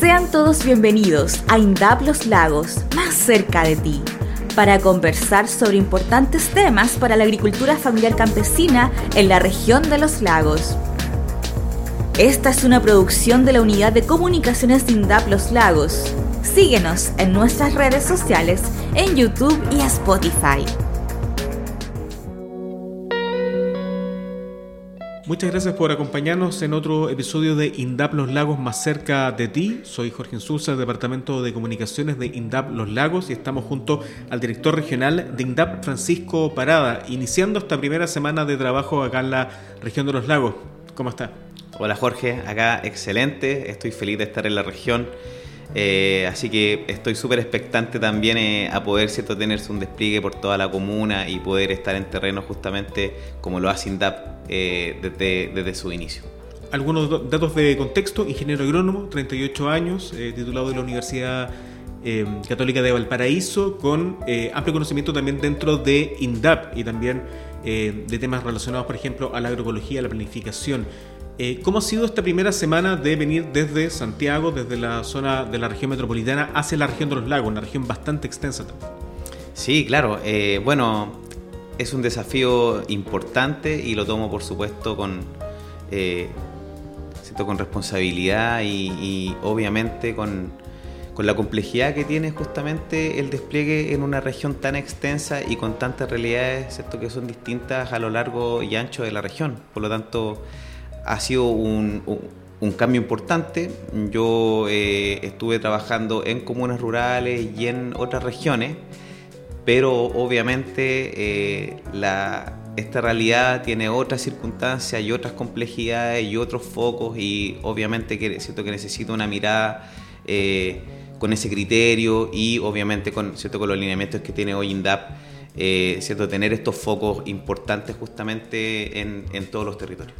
Sean todos bienvenidos a INDAP Los Lagos, más cerca de ti, para conversar sobre importantes temas para la agricultura familiar campesina en la región de los lagos. Esta es una producción de la Unidad de Comunicaciones de INDAP Los Lagos. Síguenos en nuestras redes sociales, en YouTube y Spotify. Muchas gracias por acompañarnos en otro episodio de INDAP Los Lagos más cerca de ti. Soy Jorge Insulza, Departamento de Comunicaciones de INDAP Los Lagos y estamos junto al director regional de INDAP, Francisco Parada, iniciando esta primera semana de trabajo acá en la región de Los Lagos. ¿Cómo está? Hola Jorge, acá excelente, estoy feliz de estar en la región. Eh, así que estoy súper expectante también eh, a poder cierto tenerse un despliegue por toda la comuna y poder estar en terreno justamente como lo hace INDAP eh, desde, su inicio. Algunos datos de contexto, ingeniero agrónomo, 38 años, titulado de la Universidad Católica de Valparaíso, con amplio conocimiento también dentro de INDAP y también de temas relacionados, por ejemplo, a la agroecología, a la planificación. Eh, ¿Cómo ha sido esta primera semana de venir desde Santiago, desde la zona de la región metropolitana, hacia la región de los lagos, una región bastante extensa también? Sí, claro. Eh, bueno, es un desafío importante y lo tomo, por supuesto, con, eh, con responsabilidad y, obviamente con, con, la complejidad que tiene justamente el despliegue en una región tan extensa y con tantas realidades ¿cierto? que son distintas a lo largo y ancho de la región. Por lo tanto, ha sido un, cambio importante. Yo eh, estuve trabajando en comunas rurales y en otras regiones, pero obviamente eh, esta realidad tiene otras circunstancias y otras complejidades y otros focos y obviamente que, siento que necesito una mirada eh, con ese criterio y obviamente con, ¿cierto? con los lineamientos que tiene hoy INDAP, ¿cierto? tener estos focos importantes justamente en todos los territorios.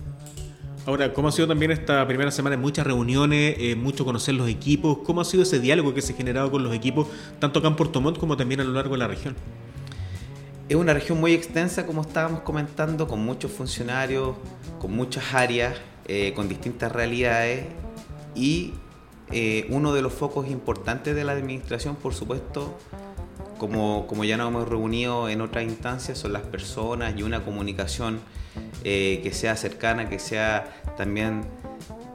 Ahora, ¿cómo ha sido también esta primera semana? Muchas reuniones, eh, mucho conocer los equipos. ¿Cómo ha sido ese diálogo que se ha generado con los equipos, tanto acá en Puerto Montt como también a lo largo de la región? Es una región muy extensa, como estábamos comentando, con muchos funcionarios, con muchas áreas, eh, con distintas realidades y eh, uno de los focos importantes de la administración, por supuesto, como, como ya nos hemos reunido en otras instancias, son las personas y una comunicación eh, que sea cercana, que sea también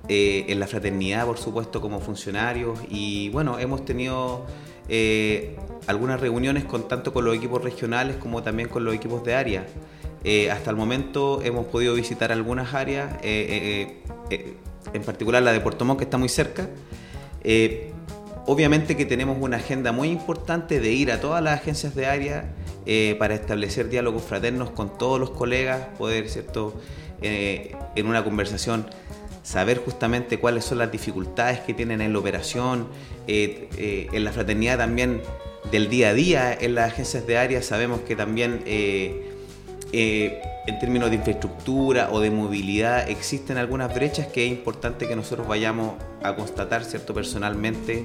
eh, en la fraternidad, por supuesto, como funcionarios. Y bueno, hemos tenido eh, algunas reuniones con, tanto con los equipos regionales como también con los equipos de área. hasta el momento hemos podido visitar algunas áreas, en particular la de Puerto Montt, que está muy cerca. obviamente que tenemos una agenda muy importante de ir a todas las agencias de área eh, para establecer diálogos fraternos con todos los colegas, poder, ¿cierto?, eh, en una conversación saber justamente cuáles son las dificultades que tienen en la operación, eh, en la fraternidad también del día a día, en las agencias de área sabemos que también en términos de infraestructura o de movilidad existen algunas brechas que es importante que nosotros vayamos a constatar, ¿cierto?, personalmente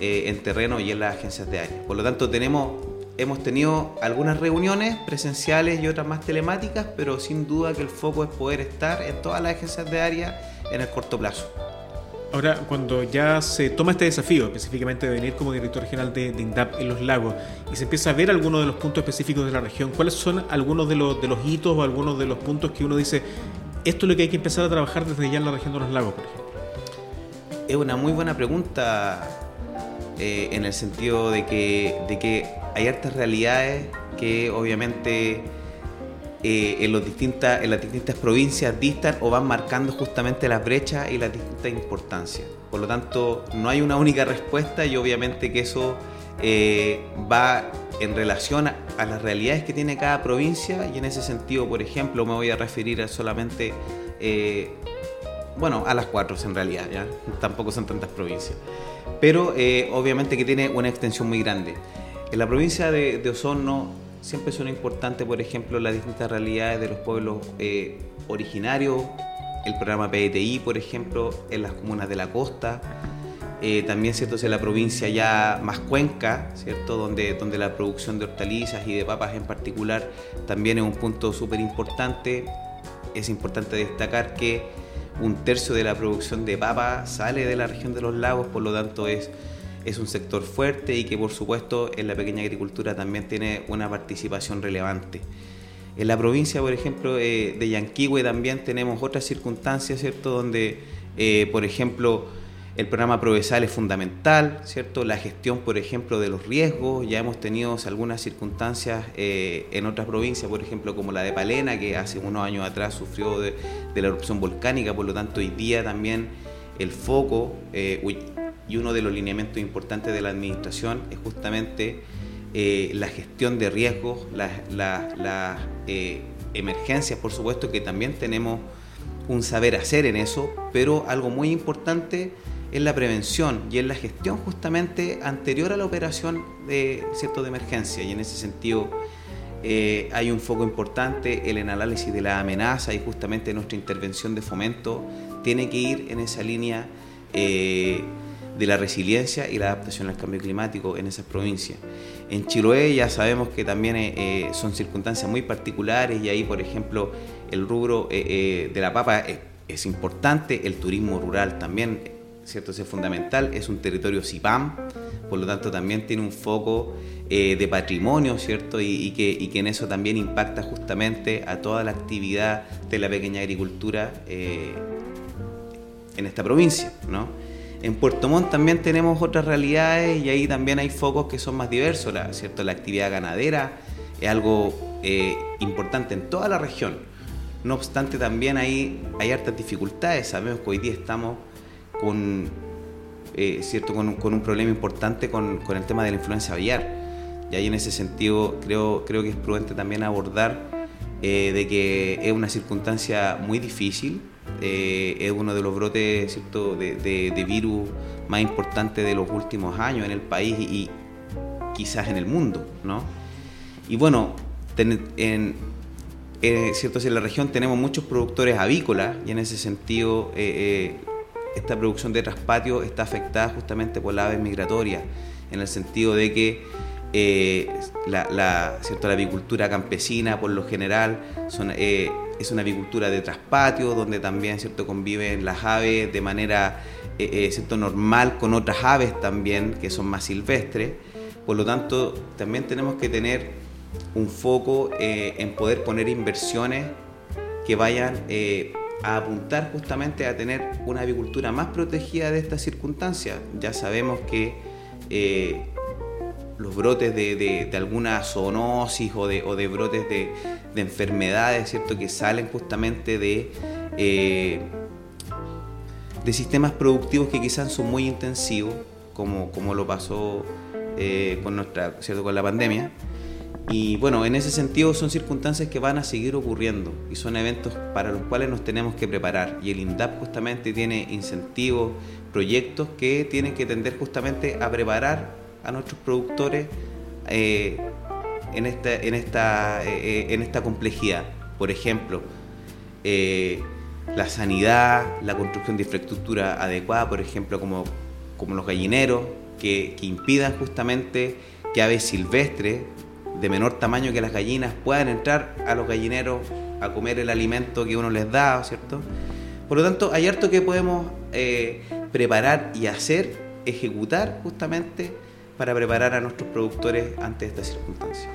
en terreno y en las agencias de área. Por lo tanto, tenemos hemos tenido algunas reuniones presenciales y otras más telemáticas, pero sin duda que el foco es poder estar en todas las agencias de área en el corto plazo. Ahora, cuando ya se toma este desafío, específicamente de venir como director regional de, INDAP en los lagos, y se empieza a ver algunos de los puntos específicos de la región, ¿cuáles son algunos de los, de los hitos o algunos de los puntos que uno dice, esto es lo que hay que empezar a trabajar desde ya en la región de los lagos, por ejemplo? Es una muy buena pregunta eh, en el sentido de que, de que hay hartas realidades que obviamente eh, en, las distintas provincias distan o van marcando justamente las brechas y las distintas importancias. Por lo tanto, no hay una única respuesta y obviamente que eso eh, va en relación a, las realidades que tiene cada provincia y en ese sentido, por ejemplo, me voy a referir a solamente, bueno, a las cuatro en realidad, ¿ya? tampoco son tantas provincias, pero obviamente que tiene una extensión muy grande. En la provincia de, Osorno siempre son importantes, por ejemplo, las distintas realidades de los pueblos eh, originarios, el programa PETI, por ejemplo, en las comunas de la costa. Eh, también cierto en la provincia ya más cuenca, cierto, donde, donde la producción de hortalizas y de papas en particular también es un punto súper importante. Es importante destacar que un tercio de la producción de papa sale de la región de los lagos, por lo tanto es, es un sector fuerte y que por supuesto en la pequeña agricultura también tiene una participación relevante. En la provincia, por ejemplo, eh, de Yanquihue también tenemos otras circunstancias, ¿cierto? Donde, eh, por ejemplo, el programa Provesal es fundamental, ¿cierto? La gestión, por ejemplo, de los riesgos. Ya hemos tenido algunas circunstancias eh, en otras provincias, por ejemplo, como la de Palena, que hace unos años atrás sufrió de, la erupción volcánica, por lo tanto, hoy día también el foco y uno de los lineamientos importantes de la administración es justamente eh, la gestión de riesgos, las, eh, emergencias, por supuesto que también tenemos un saber hacer en eso, pero algo muy importante es la prevención y es la gestión justamente anterior a la operación de cierto de emergencia y en ese sentido eh, hay un foco importante en el análisis de la amenaza y justamente nuestra intervención de fomento tiene que ir en esa línea de la resiliencia y la adaptación al cambio climático en esas provincias. En Chiloé ya sabemos que también eh, eh, son circunstancias muy particulares y ahí, por ejemplo, el rubro eh, de la papa es, importante, el turismo rural también, ¿cierto? Es fundamental, es un territorio CIPAM, por lo tanto también tiene un foco de patrimonio, ¿cierto? Y, que, y, que, en eso también impacta justamente a toda la actividad de la pequeña agricultura en esta provincia, ¿no? En Puerto Montt también tenemos otras realidades y ahí también hay focos que son más diversos, la, ¿cierto? La actividad ganadera es algo eh, importante en toda la región. No obstante, también hay, hay hartas dificultades. Sabemos que hoy día estamos con, eh, ¿cierto? Con, un problema importante con, el tema de la influencia aviar. Y ahí en ese sentido creo, creo que es prudente también abordar eh, de que es una circunstancia muy difícil, eh, es uno de los brotes ¿cierto? De, virus más importantes de los últimos años en el país y, quizás en el mundo. ¿no? Y bueno, en, eh, ¿cierto? en la región tenemos muchos productores avícolas y en ese sentido eh, esta producción de traspatio está afectada justamente por la aves migratoria, en el sentido de que la, ¿cierto? la avicultura campesina por lo general son es una avicultura de traspatio, donde también ¿cierto? conviven las aves de manera eh, eh, ¿cierto? normal con otras aves también que son más silvestres. Por lo tanto, también tenemos que tener un foco eh, en poder poner inversiones que vayan a apuntar justamente a tener una avicultura más protegida de estas circunstancias. Ya sabemos que los brotes de, alguna zoonosis o de, o de brotes de, enfermedades, ¿cierto? Que salen justamente de, eh, de sistemas productivos que quizás son muy intensivos, como, como lo pasó eh, con, nuestra, ¿cierto? con la pandemia. Y bueno, en ese sentido son circunstancias que van a seguir ocurriendo y son eventos para los cuales nos tenemos que preparar. Y el INDAP justamente tiene incentivos, proyectos que tienen que tender justamente a preparar a nuestros productores eh, en, esta, en, esta, eh, en esta complejidad. Por ejemplo, eh, la sanidad, la construcción de infraestructura adecuada, por ejemplo, como, como los gallineros, que, que impidan justamente que aves silvestres de menor tamaño que las gallinas puedan entrar a los gallineros a comer el alimento que uno les da, ¿cierto? Por lo tanto, hay harto que podemos preparar y hacer, ejecutar justamente para preparar a nuestros productores ante estas circunstancias.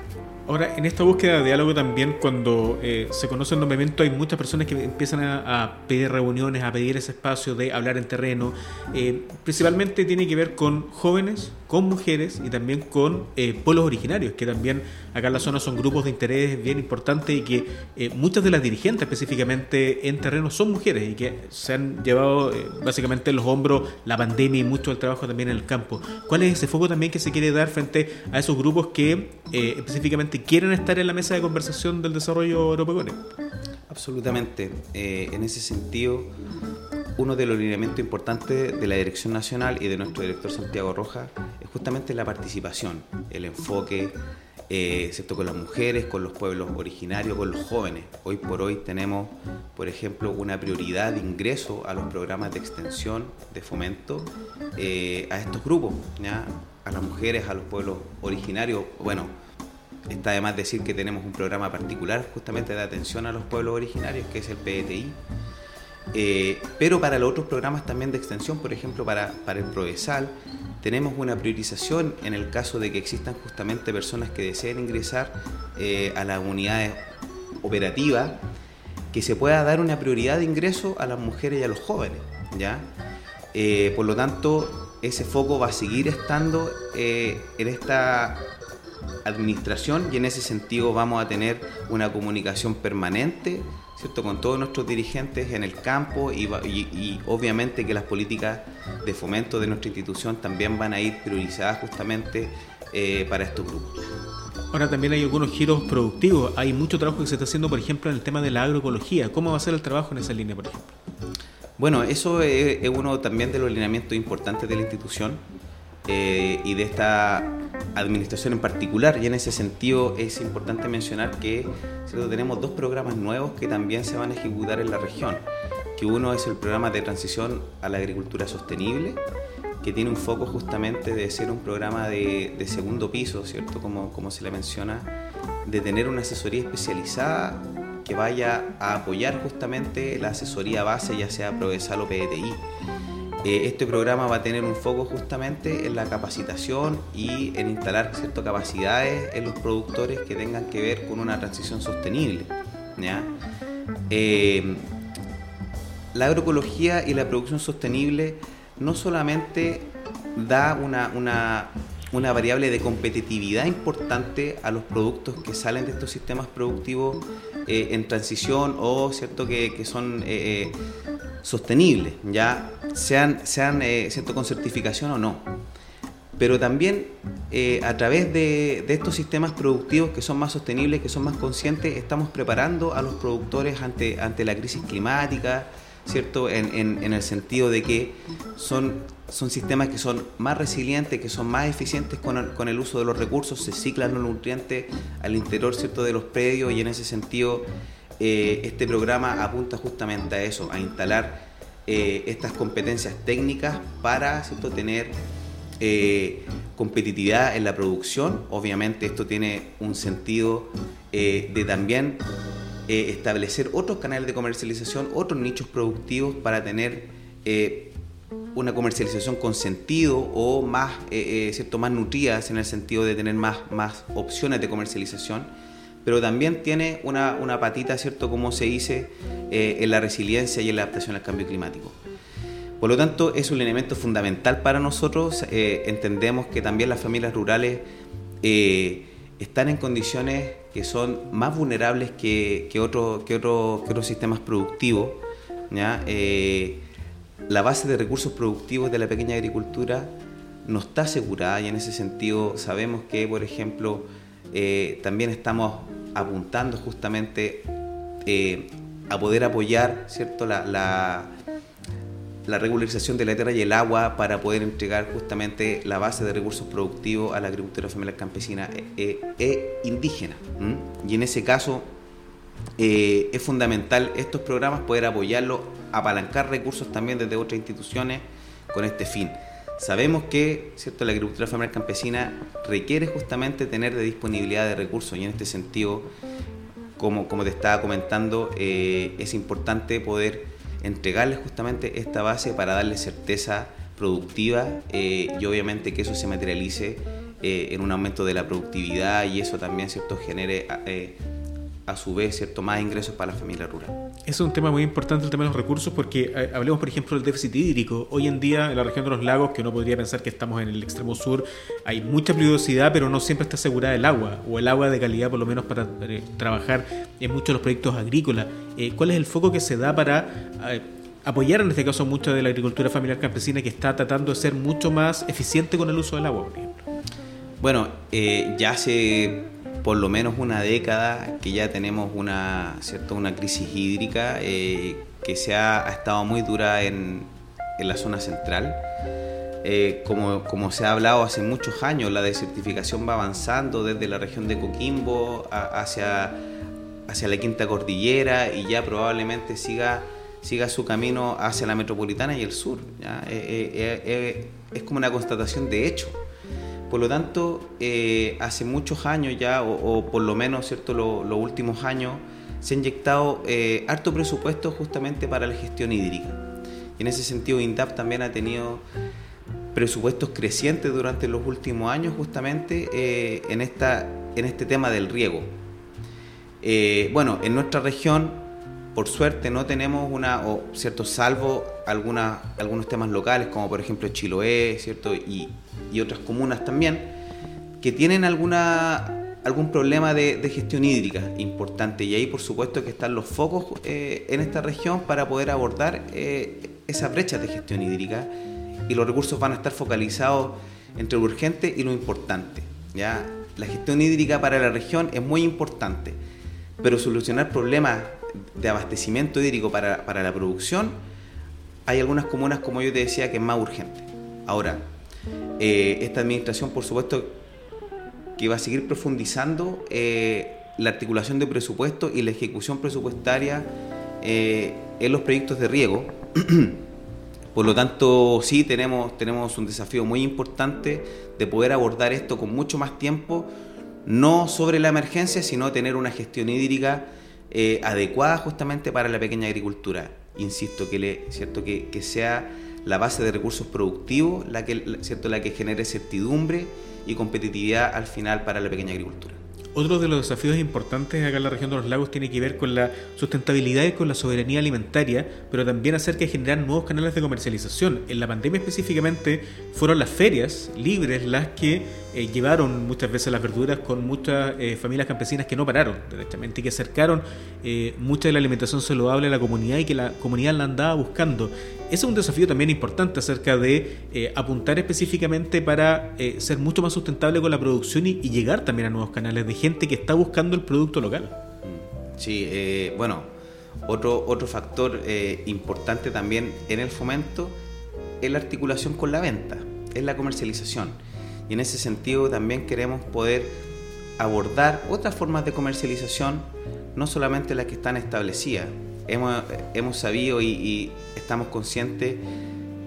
Ahora, en esta búsqueda de diálogo también, cuando eh, se conoce el nombramiento, hay muchas personas que empiezan a, pedir reuniones, a pedir ese espacio de hablar en terreno. Eh, principalmente tiene que ver con jóvenes, con mujeres y también con eh, pueblos originarios, que también acá en la zona son grupos de interés bien importantes y que muchas de las dirigentes específicamente en terreno son mujeres y que se han llevado básicamente en los hombros la pandemia y mucho el trabajo también en el campo. ¿Cuál es ese foco también que se quiere dar frente a esos grupos que específicamente quieren estar en la mesa de conversación del desarrollo agropecuario. Absolutamente. Eh, en ese sentido, uno de los lineamientos importantes de la Dirección Nacional y de nuestro director Santiago Roja es justamente la participación, el enfoque, eh, con las mujeres, con los pueblos originarios, con los jóvenes. Hoy por hoy tenemos, por ejemplo, una prioridad de ingreso a los programas de extensión, de fomento eh, a estos grupos, a las mujeres, a los pueblos originarios. Bueno, Está además decir que tenemos un programa particular justamente de atención a los pueblos originarios, que es el PETI. Eh, pero para los otros programas también de extensión, por ejemplo, para, para el Provesal, tenemos una priorización en el caso de que existan justamente personas que deseen ingresar eh, a las unidades operativas, que se pueda dar una prioridad de ingreso a las mujeres y a los jóvenes. ¿ya? Eh, por lo tanto, ese foco va a seguir estando en esta administración y en ese sentido vamos a tener una comunicación permanente ¿cierto? con todos nuestros dirigentes en el campo y, obviamente que las políticas de fomento de nuestra institución también van a ir priorizadas justamente eh, para estos grupos. Ahora también hay algunos giros productivos, hay mucho trabajo que se está haciendo, por ejemplo, en el tema de la agroecología. ¿Cómo va a ser el trabajo en esa línea, por ejemplo? Bueno, eso es, es uno también de los lineamientos importantes de la institución eh, y de esta administración en particular. Y en ese sentido es importante mencionar que tenemos dos programas nuevos que también se van a ejecutar en la región. Que uno es el programa de transición a la agricultura sostenible, que tiene un foco justamente de ser un programa de, segundo piso, ¿cierto? Como, como se le menciona, de tener una asesoría especializada que vaya a apoyar justamente la asesoría base, ya sea Provesal o PDTI eh, este programa va a tener un foco justamente en la capacitación y en instalar ciertas capacidades en los productores que tengan que ver con una transición sostenible. Eh, la agroecología y la producción sostenible no solamente da una, variable de competitividad importante a los productos que salen de estos sistemas productivos eh, en transición o cierto que, son sostenibles, ya sean, sean eh, con certificación o no. Pero también eh, a través de, estos sistemas productivos que son más sostenibles, que son más conscientes, estamos preparando a los productores ante, ante la crisis climática, ¿cierto? En, el sentido de que son, son sistemas que son más resilientes, que son más eficientes con el, con el uso de los recursos, se ciclan los nutrientes al interior, ¿cierto?, de los predios y en ese sentido eh, este programa apunta justamente a eso, a instalar eh, estas competencias técnicas para tener eh, competitividad en la producción. Obviamente esto tiene un sentido de también establecer otros canales de comercialización, otros nichos productivos para tener una comercialización con sentido o más, ¿cierto? más nutridas en el sentido de tener más, más opciones de comercialización pero también tiene una, una patita, ¿cierto?, como se dice, eh, en la resiliencia y en la adaptación al cambio climático. Por lo tanto, es un elemento fundamental para nosotros. Eh, entendemos que también las familias rurales eh, están en condiciones que son más vulnerables que, que, otro, que, otro, que otros sistemas productivos. la base de recursos productivos de la pequeña agricultura no está asegurada y en ese sentido sabemos que, por ejemplo, también estamos apuntando justamente eh, a poder apoyar ¿cierto? La, la, regularización de la tierra y el agua para poder entregar justamente la base de recursos productivos a la agricultura familiar campesina e, e indígena. Y en ese caso eh, es fundamental estos programas poder apoyarlos, apalancar recursos también desde otras instituciones con este fin. Sabemos que ¿cierto? la agricultura familiar campesina requiere justamente tener de disponibilidad de recursos y en este sentido, como, como te estaba comentando, eh, es importante poder entregarles justamente esta base para darle certeza productiva eh, y obviamente que eso se materialice eh, en un aumento de la productividad y eso también cierto genere a su vez cierto más ingresos para la familia rural. Es un tema muy importante el tema de los recursos porque eh, hablemos por ejemplo del déficit hídrico. Hoy en día en la región de los lagos, que uno podría pensar que estamos en el extremo sur, hay mucha pluviosidad pero no siempre está asegurada el agua o el agua de calidad por lo menos para eh, trabajar en muchos de los proyectos agrícolas. Eh, ¿Cuál es el foco que se da para apoyar en este caso mucho de la agricultura familiar campesina que está tratando de ser mucho más eficiente con el uso del agua, por ejemplo? Bueno, ya se por lo menos una década que ya tenemos una, ¿cierto? una crisis hídrica eh, que se ha, estado muy dura en, en la zona central. Eh, como, como, se ha hablado hace muchos años, la desertificación va avanzando desde la región de Coquimbo hacia, hacia la Quinta Cordillera y ya probablemente siga, siga su camino hacia la metropolitana y el sur. Eh, es como una constatación de hecho. Por lo tanto, eh, hace muchos años ya, o, por lo menos ¿cierto? los últimos años, se ha inyectado eh, harto presupuesto justamente para la gestión hídrica. En ese sentido, INDAP también ha tenido presupuestos crecientes durante los últimos años justamente eh, en, esta, en este tema del riego. Bueno, en nuestra región, por suerte, no tenemos una, o cierto, salvo alguna, algunos temas locales, como por ejemplo Chiloé, ¿cierto? Y, y otras comunas también, que tienen alguna algún problema de, gestión hídrica importante y ahí por supuesto que están los focos eh, en esta región para poder abordar eh, esa brecha de gestión hídrica y los recursos van a estar focalizados entre lo urgente y lo importante. ¿ya? La gestión hídrica para la región es muy importante, pero solucionar problemas de abastecimiento hídrico para, para la producción, hay algunas comunas, como yo te decía, que es más urgente. Ahora, eh, esta administración, por supuesto, que va a seguir profundizando eh, la articulación de presupuesto y la ejecución presupuestaria eh, en los proyectos de riego. Por lo tanto, sí tenemos, tenemos un desafío muy importante de poder abordar esto con mucho más tiempo, no sobre la emergencia, sino tener una gestión hídrica eh, adecuada justamente para la pequeña agricultura. Insisto, que, le, ¿cierto? Que, que sea la base de recursos productivos la que, ¿cierto? la que genere certidumbre y competitividad al final para la pequeña agricultura. Otro de los desafíos importantes acá en la región de los lagos tiene que ver con la sustentabilidad y con la soberanía alimentaria, pero también acerca de generar nuevos canales de comercialización. En la pandemia específicamente fueron las ferias libres las que eh, llevaron muchas veces las verduras con muchas eh, familias campesinas que no pararon, directamente, que acercaron eh, mucha de la alimentación saludable a la comunidad y que la comunidad la andaba buscando. Ese es un desafío también importante acerca de apuntar específicamente para ser mucho más sustentable con la producción y, llegar también a nuevos canales de gente que está buscando el producto local. Sí, bueno, otro, otro factor importante también en el fomento es la articulación con la venta, es la comercialización y en ese sentido también queremos poder abordar otras formas de comercialización, no solamente las que están establecidas. Hemos, hemos sabido y, estamos conscientes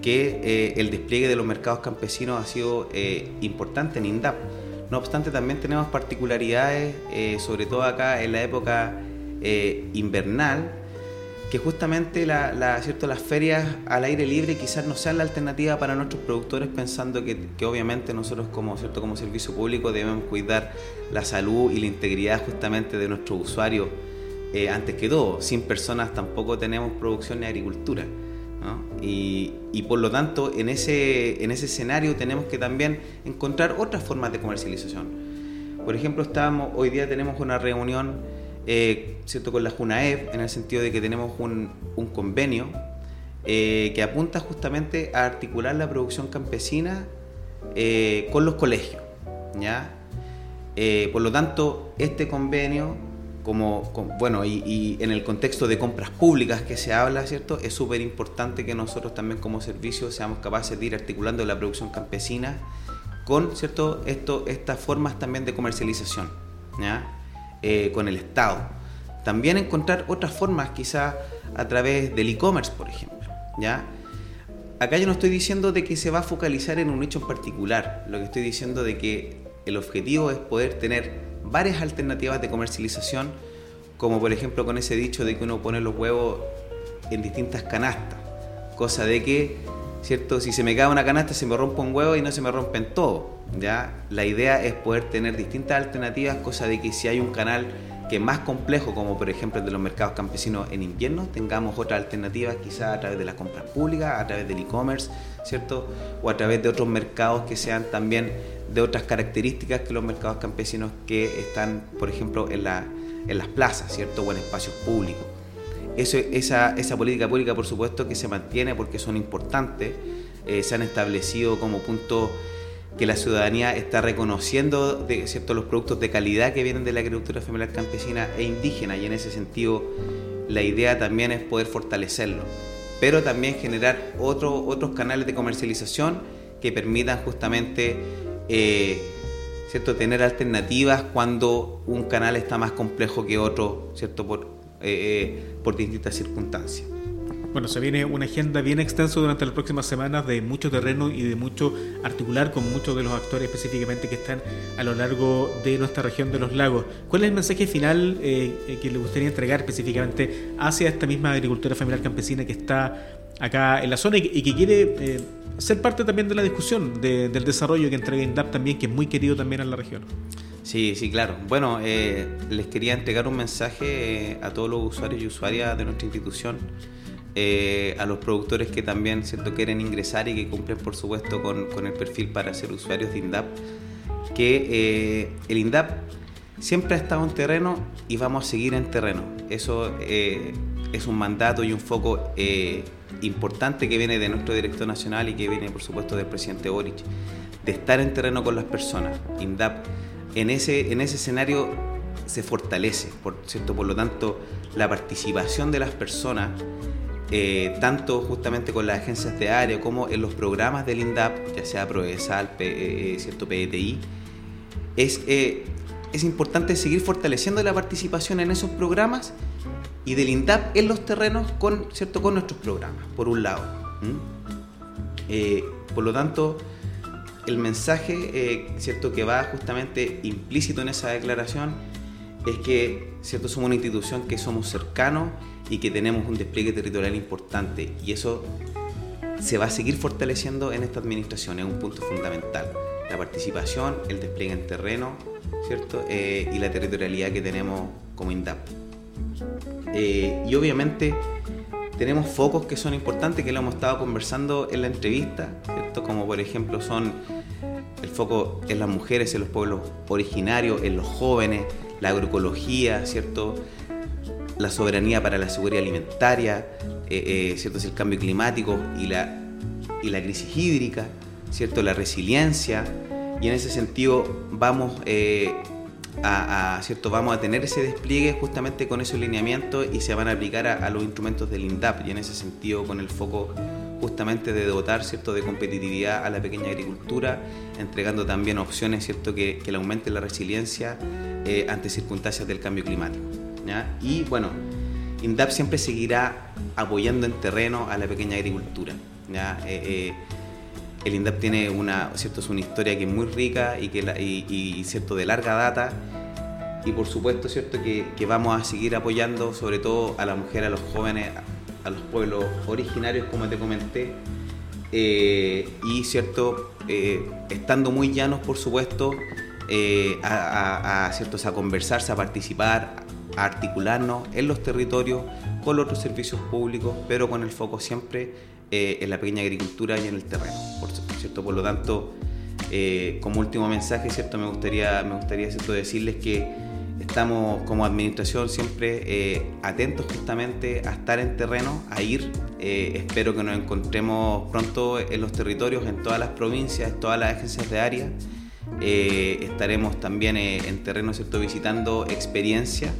que eh, el despliegue de los mercados campesinos ha sido eh, importante en INDAP. No obstante, también tenemos particularidades, eh, sobre todo acá en la época invernal, que justamente la, ¿cierto? las ferias al aire libre quizás no sean la alternativa para nuestros productores, pensando que, obviamente nosotros como, ¿cierto? como servicio público debemos cuidar la salud y la integridad justamente de nuestros usuarios eh, antes que todo. Sin personas tampoco tenemos producción ni agricultura. Y, y, por lo tanto, en ese, en ese escenario tenemos que también encontrar otras formas de comercialización. Por ejemplo, estábamos, hoy día tenemos una reunión eh, ¿cierto? con la JUNAEF, en el sentido de que tenemos un, convenio eh, que apunta justamente a articular la producción campesina eh, con los colegios. ¿ya? por lo tanto, este convenio, como, bueno, y, en el contexto de compras públicas que se habla, ¿cierto? Es súper importante que nosotros también como servicio seamos capaces de ir articulando la producción campesina con, ¿cierto? Esto, estas formas también de comercialización. ¿ya? Eh, con el Estado. También encontrar otras formas, quizás a través del e-commerce, por ejemplo. ¿ya? Acá yo no estoy diciendo de que se va a focalizar en un nicho en particular, lo que estoy diciendo de que el objetivo es poder tener varias alternativas de comercialización, como por ejemplo con ese dicho de que uno pone los huevos en distintas canastas, cosa de que, ¿cierto? Si se me cae una canasta se me rompe un huevo y no se me rompen todos. ¿ya? La idea es poder tener distintas alternativas, cosa de que si hay un canal que más complejo, como por ejemplo el de los mercados campesinos en invierno, tengamos otras alternativas quizás a través de las compras públicas, a través del e-commerce, ¿cierto? O a través de otros mercados que sean también de otras características que los mercados campesinos que están, por ejemplo, en, la, en las plazas, ¿cierto? O en espacios públicos. Eso, esa, esa política pública, por supuesto, que se mantiene porque son importantes, eh, se han establecido como puntos que la ciudadanía está reconociendo ¿cierto? los productos de calidad que vienen de la agricultura familiar campesina e indígena y en ese sentido la idea también es poder fortalecerlo, pero también generar otro, otros canales de comercialización que permitan justamente eh, ¿cierto? tener alternativas cuando un canal está más complejo que otro ¿cierto? Por, eh, eh, por distintas circunstancias. Bueno, se viene una agenda bien extensa durante las próximas semanas de mucho terreno y de mucho articular con muchos de los actores específicamente que están a lo largo de nuestra región de los lagos. ¿Cuál es el mensaje final eh, que le gustaría entregar específicamente hacia esta misma agricultura familiar campesina que está acá en la zona y, que quiere eh, ser parte también de la discusión del desarrollo que entrega INDAP también, que es muy querido también en la región? Sí, sí, claro. Bueno, eh, les quería entregar un mensaje a todos los usuarios y usuarias de nuestra institución eh, a los productores que también ¿cierto? quieren ingresar y que cumplen por supuesto con, el perfil para ser usuarios de INDAP, que eh, el INDAP siempre ha estado en terreno y vamos a seguir en terreno. Eso eh, es un mandato y un foco importante que viene de nuestro director nacional y que viene por supuesto del presidente Boric, de estar en terreno con las personas. INDAP en ese, en ese escenario se fortalece, por, ¿cierto? por lo tanto la participación de las personas eh, tanto justamente con las agencias de área como en los programas del INDAP, ya sea Provesal, eh, eh, cierto PDTI, es, es importante seguir fortaleciendo la participación en esos programas y del INDAP en los terrenos con, ¿cierto? con nuestros programas, por un lado. por lo tanto, el mensaje ¿cierto? que va justamente implícito en esa declaración es que ¿cierto? somos una institución que somos cercanos y que tenemos un despliegue territorial importante y eso se va a seguir fortaleciendo en esta administración, es un punto fundamental. La participación, el despliegue en terreno, ¿cierto? Eh, y la territorialidad que tenemos como INDAP. Eh, y obviamente tenemos focos que son importantes, que lo hemos estado conversando en la entrevista, ¿cierto? Como por ejemplo son el foco en las mujeres, en los pueblos originarios, en los jóvenes, la agroecología, ¿cierto? La soberanía para la seguridad alimentaria, eh, eh, ¿cierto? el cambio climático y la, y la crisis hídrica, ¿cierto? la resiliencia. Y en ese sentido vamos, eh, a, ¿cierto? vamos a tener ese despliegue justamente con esos lineamientos y se van a aplicar a, los instrumentos del INDAP y en ese sentido con el foco justamente de dotar ¿cierto? de competitividad a la pequeña agricultura, entregando también opciones ¿cierto? Que, que le aumenten la resiliencia ante circunstancias del cambio climático. Y bueno, INDAP siempre seguirá apoyando en terreno a la pequeña agricultura. Eh, eh, el INDAP tiene una, ¿cierto? Es una historia que es muy rica y, que y, ¿cierto? de larga data. Y por supuesto, ¿cierto? Que, vamos a seguir apoyando sobre todo a la mujer, a los jóvenes, a los pueblos originarios, como te comenté. Eh, y cierto, estando muy llanos, por supuesto, a, a, ¿cierto? a conversarse, a participar, articularnos en los territorios con los otros servicios públicos, pero con el foco siempre eh, en la pequeña agricultura y en el terreno. Por, ¿cierto? por lo tanto, eh, como último mensaje, ¿cierto? me gustaría, me gustaría ¿cierto? decirles que estamos como administración siempre eh, atentos justamente a estar en terreno, a ir. espero que nos encontremos pronto en los territorios, en todas las provincias, en todas las agencias de área. estaremos también en terreno ¿cierto? visitando experiencias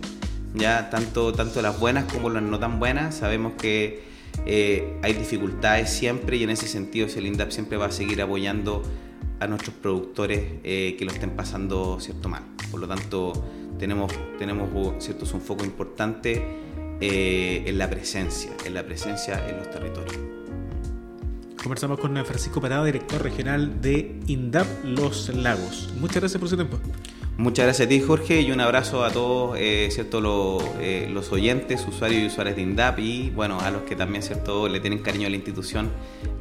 ya tanto, tanto las buenas como las no tan buenas. Sabemos que eh, hay dificultades siempre y en ese sentido el INDAP siempre va a seguir apoyando a nuestros productores eh, que lo estén pasando cierto mal. Por lo tanto, tenemos, tenemos cierto, un foco importante eh, en la presencia, en la presencia en los territorios. Conversamos con Francisco Parada, director regional de INDAP Los Lagos. Muchas gracias por su tiempo. Muchas gracias a ti, Jorge, y un abrazo a todos eh, ¿cierto? Eh, los, oyentes, usuarios y usuarias de INDAP y bueno, a los que también ¿cierto? le tienen cariño a la institución,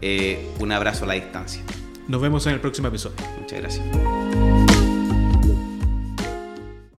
eh, un abrazo a la distancia. Nos vemos en el próximo episodio. Muchas gracias.